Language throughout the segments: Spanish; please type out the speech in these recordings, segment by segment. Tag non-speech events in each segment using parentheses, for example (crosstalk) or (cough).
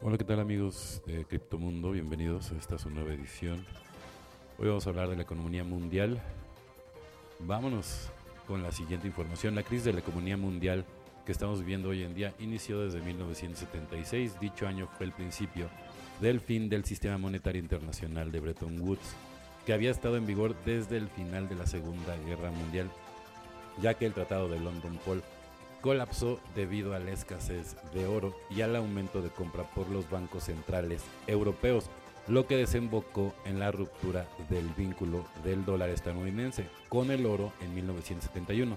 Hola, ¿qué tal amigos de Criptomundo? Bienvenidos a esta su nueva edición. Hoy vamos a hablar de la economía mundial. Vámonos con la siguiente información. La crisis de la economía mundial que estamos viviendo hoy en día inició desde 1976. Dicho año fue el principio del fin del sistema monetario internacional de Bretton Woods, que había estado en vigor desde el final de la Segunda Guerra Mundial, ya que el Tratado de London Paul colapsó debido a la escasez de oro y al aumento de compra por los bancos centrales europeos, lo que desembocó en la ruptura del vínculo del dólar estadounidense con el oro en 1971.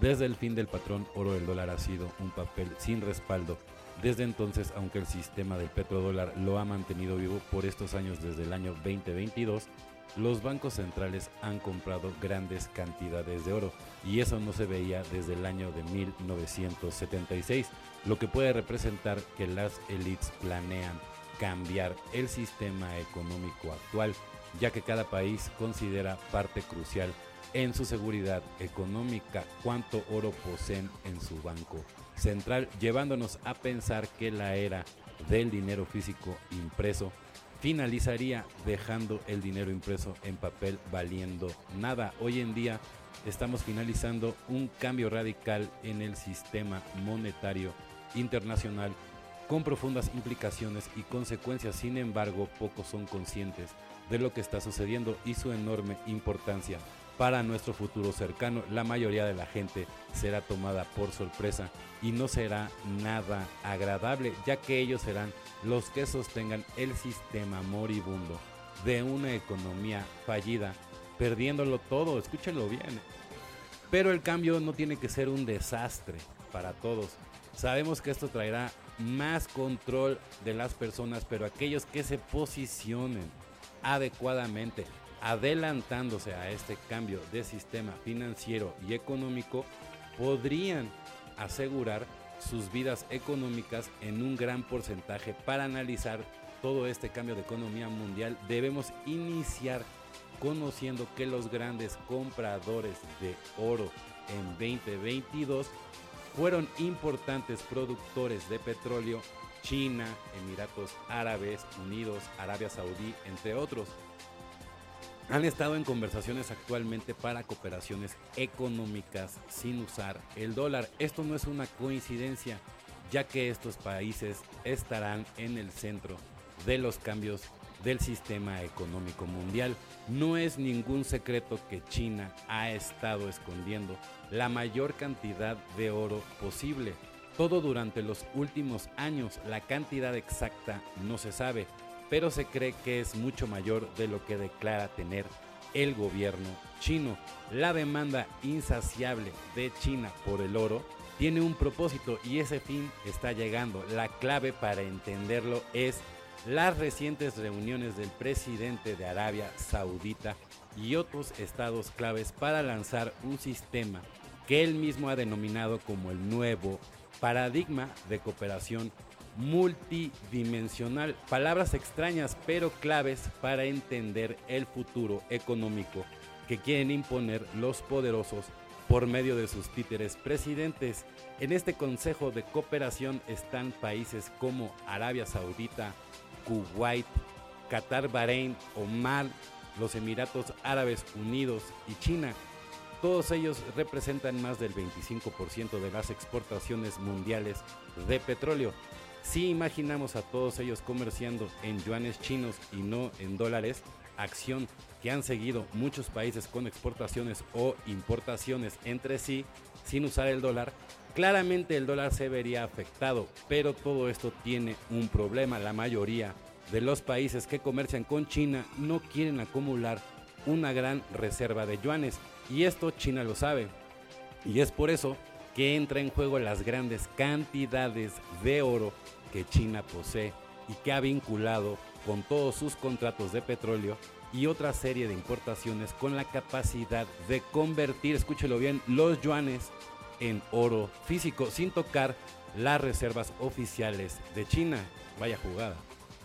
Desde el fin del patrón oro el dólar ha sido un papel sin respaldo. Desde entonces, aunque el sistema del petrodólar lo ha mantenido vivo por estos años desde el año 2022, los bancos centrales han comprado grandes cantidades de oro y eso no se veía desde el año de 1976, lo que puede representar que las élites planean cambiar el sistema económico actual, ya que cada país considera parte crucial en su seguridad económica cuánto oro poseen en su banco central, llevándonos a pensar que la era del dinero físico impreso finalizaría dejando el dinero impreso en papel valiendo nada. Hoy en día estamos finalizando un cambio radical en el sistema monetario internacional con profundas implicaciones y consecuencias. Sin embargo, pocos son conscientes de lo que está sucediendo y su enorme importancia para nuestro futuro cercano. La mayoría de la gente será tomada por sorpresa y no será nada agradable, ya que ellos serán los que sostengan el sistema moribundo de una economía fallida, perdiéndolo todo, escúchenlo bien. Pero el cambio no tiene que ser un desastre para todos. Sabemos que esto traerá más control de las personas, pero aquellos que se posicionen adecuadamente, adelantándose a este cambio de sistema financiero y económico, podrían asegurar sus vidas económicas en un gran porcentaje. Para analizar todo este cambio de economía mundial, debemos iniciar conociendo que los grandes compradores de oro en 2022 fueron importantes productores de petróleo, China, Emiratos Árabes Unidos, Arabia Saudí, entre otros han estado en conversaciones actualmente para cooperaciones económicas sin usar el dólar. Esto no es una coincidencia, ya que estos países estarán en el centro de los cambios del sistema económico mundial. No es ningún secreto que China ha estado escondiendo la mayor cantidad de oro posible. Todo durante los últimos años, la cantidad exacta no se sabe, pero se cree que es mucho mayor de lo que declara tener el gobierno chino. La demanda insaciable de China por el oro tiene un propósito y ese fin está llegando. La clave para entenderlo es las recientes reuniones del presidente de Arabia Saudita y otros estados claves para lanzar un sistema que él mismo ha denominado como el nuevo paradigma de cooperación multidimensional. Palabras extrañas pero claves para entender el futuro económico que quieren imponer los poderosos por medio de sus títeres presidentes. En este Consejo de Cooperación están países como Arabia Saudita, Kuwait, Qatar, Bahrein, Omar, los Emiratos Árabes Unidos y China. Todos ellos representan más del 25% de las exportaciones mundiales de petróleo. Si imaginamos a todos ellos comerciando en yuanes chinos y no en dólares, acción que han seguido muchos países con exportaciones o importaciones entre sí sin usar el dólar, claramente el dólar se vería afectado, pero todo esto tiene un problema. La mayoría de los países que comercian con China no quieren acumular una gran reserva de yuanes y esto China lo sabe. Y es por eso que entra en juego las grandes cantidades de oro que China posee y que ha vinculado con todos sus contratos de petróleo y otra serie de importaciones con la capacidad de convertir, escúchelo bien, los yuanes en oro físico sin tocar las reservas oficiales de China. Vaya jugada.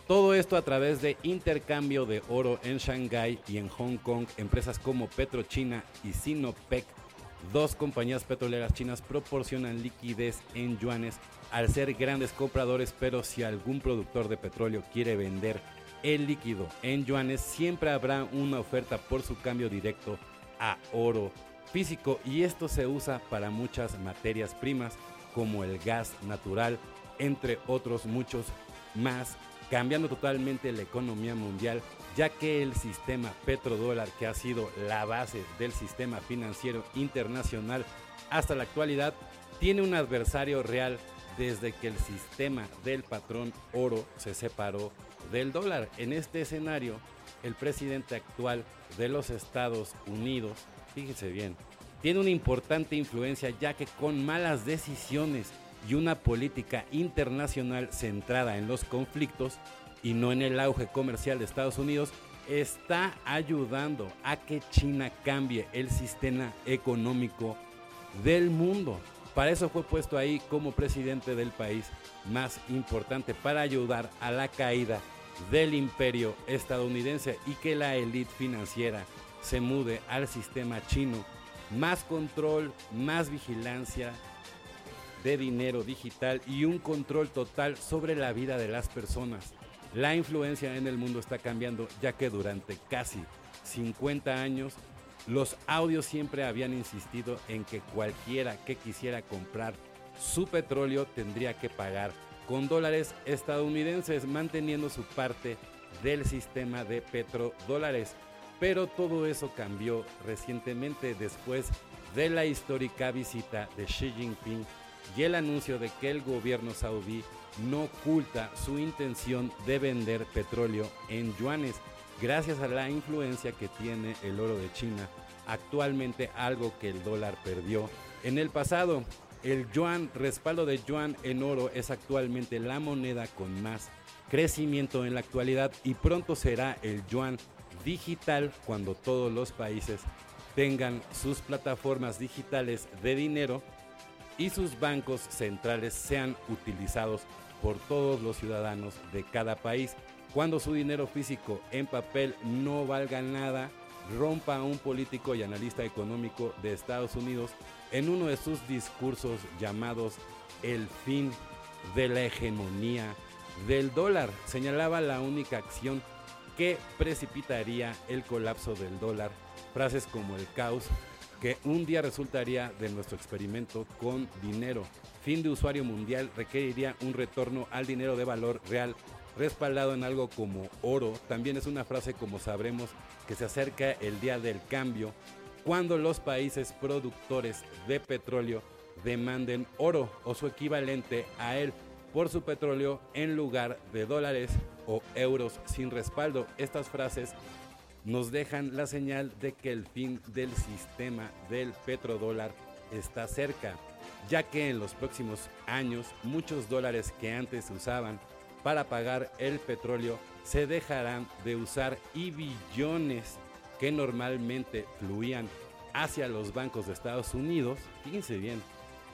Todo esto a través de intercambio de oro en Shanghái y en Hong Kong, empresas como PetroChina y Sinopec dos compañías petroleras chinas proporcionan liquidez en yuanes al ser grandes compradores, pero si algún productor de petróleo quiere vender el líquido en yuanes, siempre habrá una oferta por su cambio directo a oro físico y esto se usa para muchas materias primas como el gas natural, entre otros muchos más, cambiando totalmente la economía mundial, ya que el sistema petrodólar, que ha sido la base del sistema financiero internacional hasta la actualidad, tiene un adversario real desde que el sistema del patrón oro se separó del dólar. En este escenario, el presidente actual de los Estados Unidos, fíjese bien, tiene una importante influencia ya que con malas decisiones y una política internacional centrada en los conflictos y no en el auge comercial de Estados Unidos, está ayudando a que China cambie el sistema económico del mundo. Para eso fue puesto ahí como presidente del país más importante, para ayudar a la caída del imperio estadounidense y que la élite financiera se mude al sistema chino. Más control, más vigilancia de dinero digital y un control total sobre la vida de las personas. La influencia en el mundo está cambiando ya que durante casi 50 años los audios siempre habían insistido en que cualquiera que quisiera comprar su petróleo tendría que pagar con dólares estadounidenses, manteniendo su parte del sistema de petrodólares. Pero todo eso cambió recientemente después de la histórica visita de Xi Jinping y el anuncio de que el gobierno saudí no oculta su intención de vender petróleo en yuanes, gracias a la influencia que tiene el oro de China, actualmente algo que el dólar perdió en el pasado. El yuan, respaldo de yuan en oro, es actualmente la moneda con más crecimiento en la actualidad y pronto será el yuan digital cuando todos los países tengan sus plataformas digitales de dinero y sus bancos centrales sean utilizados por todos los ciudadanos de cada país. Cuando su dinero físico en papel no valga nada, rompa un político y analista económico de Estados Unidos en uno de sus discursos llamados El fin de la hegemonía del dólar. Señalaba la única acción que precipitaría el colapso del dólar. Frases como el caos, que un día resultaría de nuestro experimento con dinero. Fin de usuario mundial requeriría un retorno al dinero de valor real respaldado en algo como oro. También es una frase como sabremos que se acerca el día del cambio cuando los países productores de petróleo demanden oro o su equivalente a él por su petróleo en lugar de dólares o euros sin respaldo. Estas frases nos dejan la señal de que el fin del sistema del petrodólar está cerca, ya que en los próximos años muchos dólares que antes se usaban para pagar el petróleo se dejarán de usar y billones que normalmente fluían hacia los bancos de Estados Unidos, fíjense bien,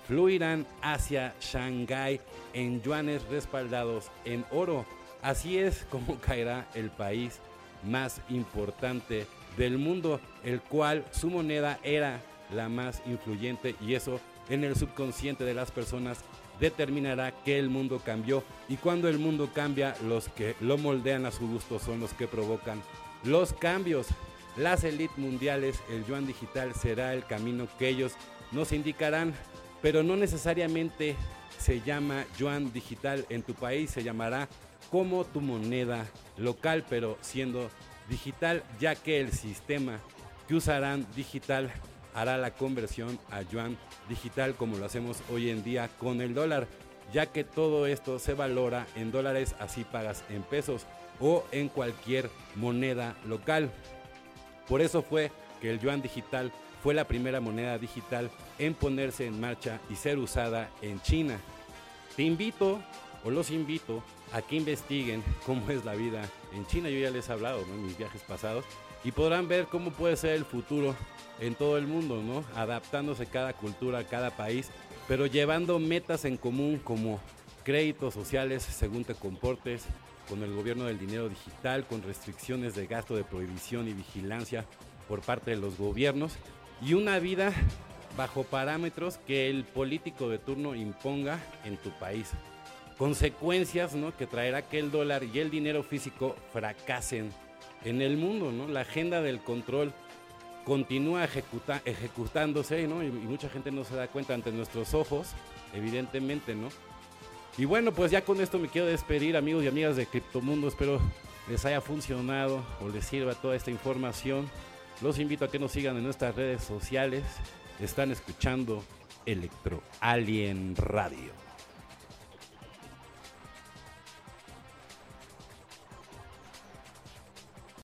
fluirán hacia Shanghái en yuanes respaldados en oro. Así es como (laughs) caerá el país más importante del mundo, el cual su moneda era la más influyente y eso en el subconsciente de las personas determinará que el mundo cambió y cuando el mundo cambia los que lo moldean a su gusto son los que provocan los cambios. Las élites mundiales, el yuan digital será el camino que ellos nos indicarán, pero no necesariamente se llama yuan digital en tu país, se llamará como tu moneda local, pero siendo digital, ya que el sistema que usarán digital hará la conversión a yuan digital como lo hacemos hoy en día con el dólar, ya que todo esto se valora en dólares, así pagas en pesos o en cualquier moneda local. Por eso fue que el yuan digital fue la primera moneda digital en ponerse en marcha y ser usada en China. Te invito o los invito a que investiguen cómo es la vida en China. Yo ya les he hablado en mis viajes pasados y podrán ver cómo puede ser el futuro en todo el mundo, ¿no? Adaptándose cada cultura, cada país, pero llevando metas en común como créditos sociales según te comportes, con el gobierno del dinero digital, con restricciones de gasto de prohibición y vigilancia por parte de los gobiernos y una vida bajo parámetros que el político de turno imponga en tu país. Consecuencias ¿no? que traerá que el dólar y el dinero físico fracasen en el mundo. ¿no? La agenda del control continúa ejecutándose ¿no? y, mucha gente no se da cuenta ante nuestros ojos, evidentemente, ¿no? Y bueno, pues ya con esto me quiero despedir, amigos y amigas de Criptomundo. Espero les haya funcionado o les sirva toda esta información. Los invito a que nos sigan en nuestras redes sociales. Están escuchando Electro Alien Radio.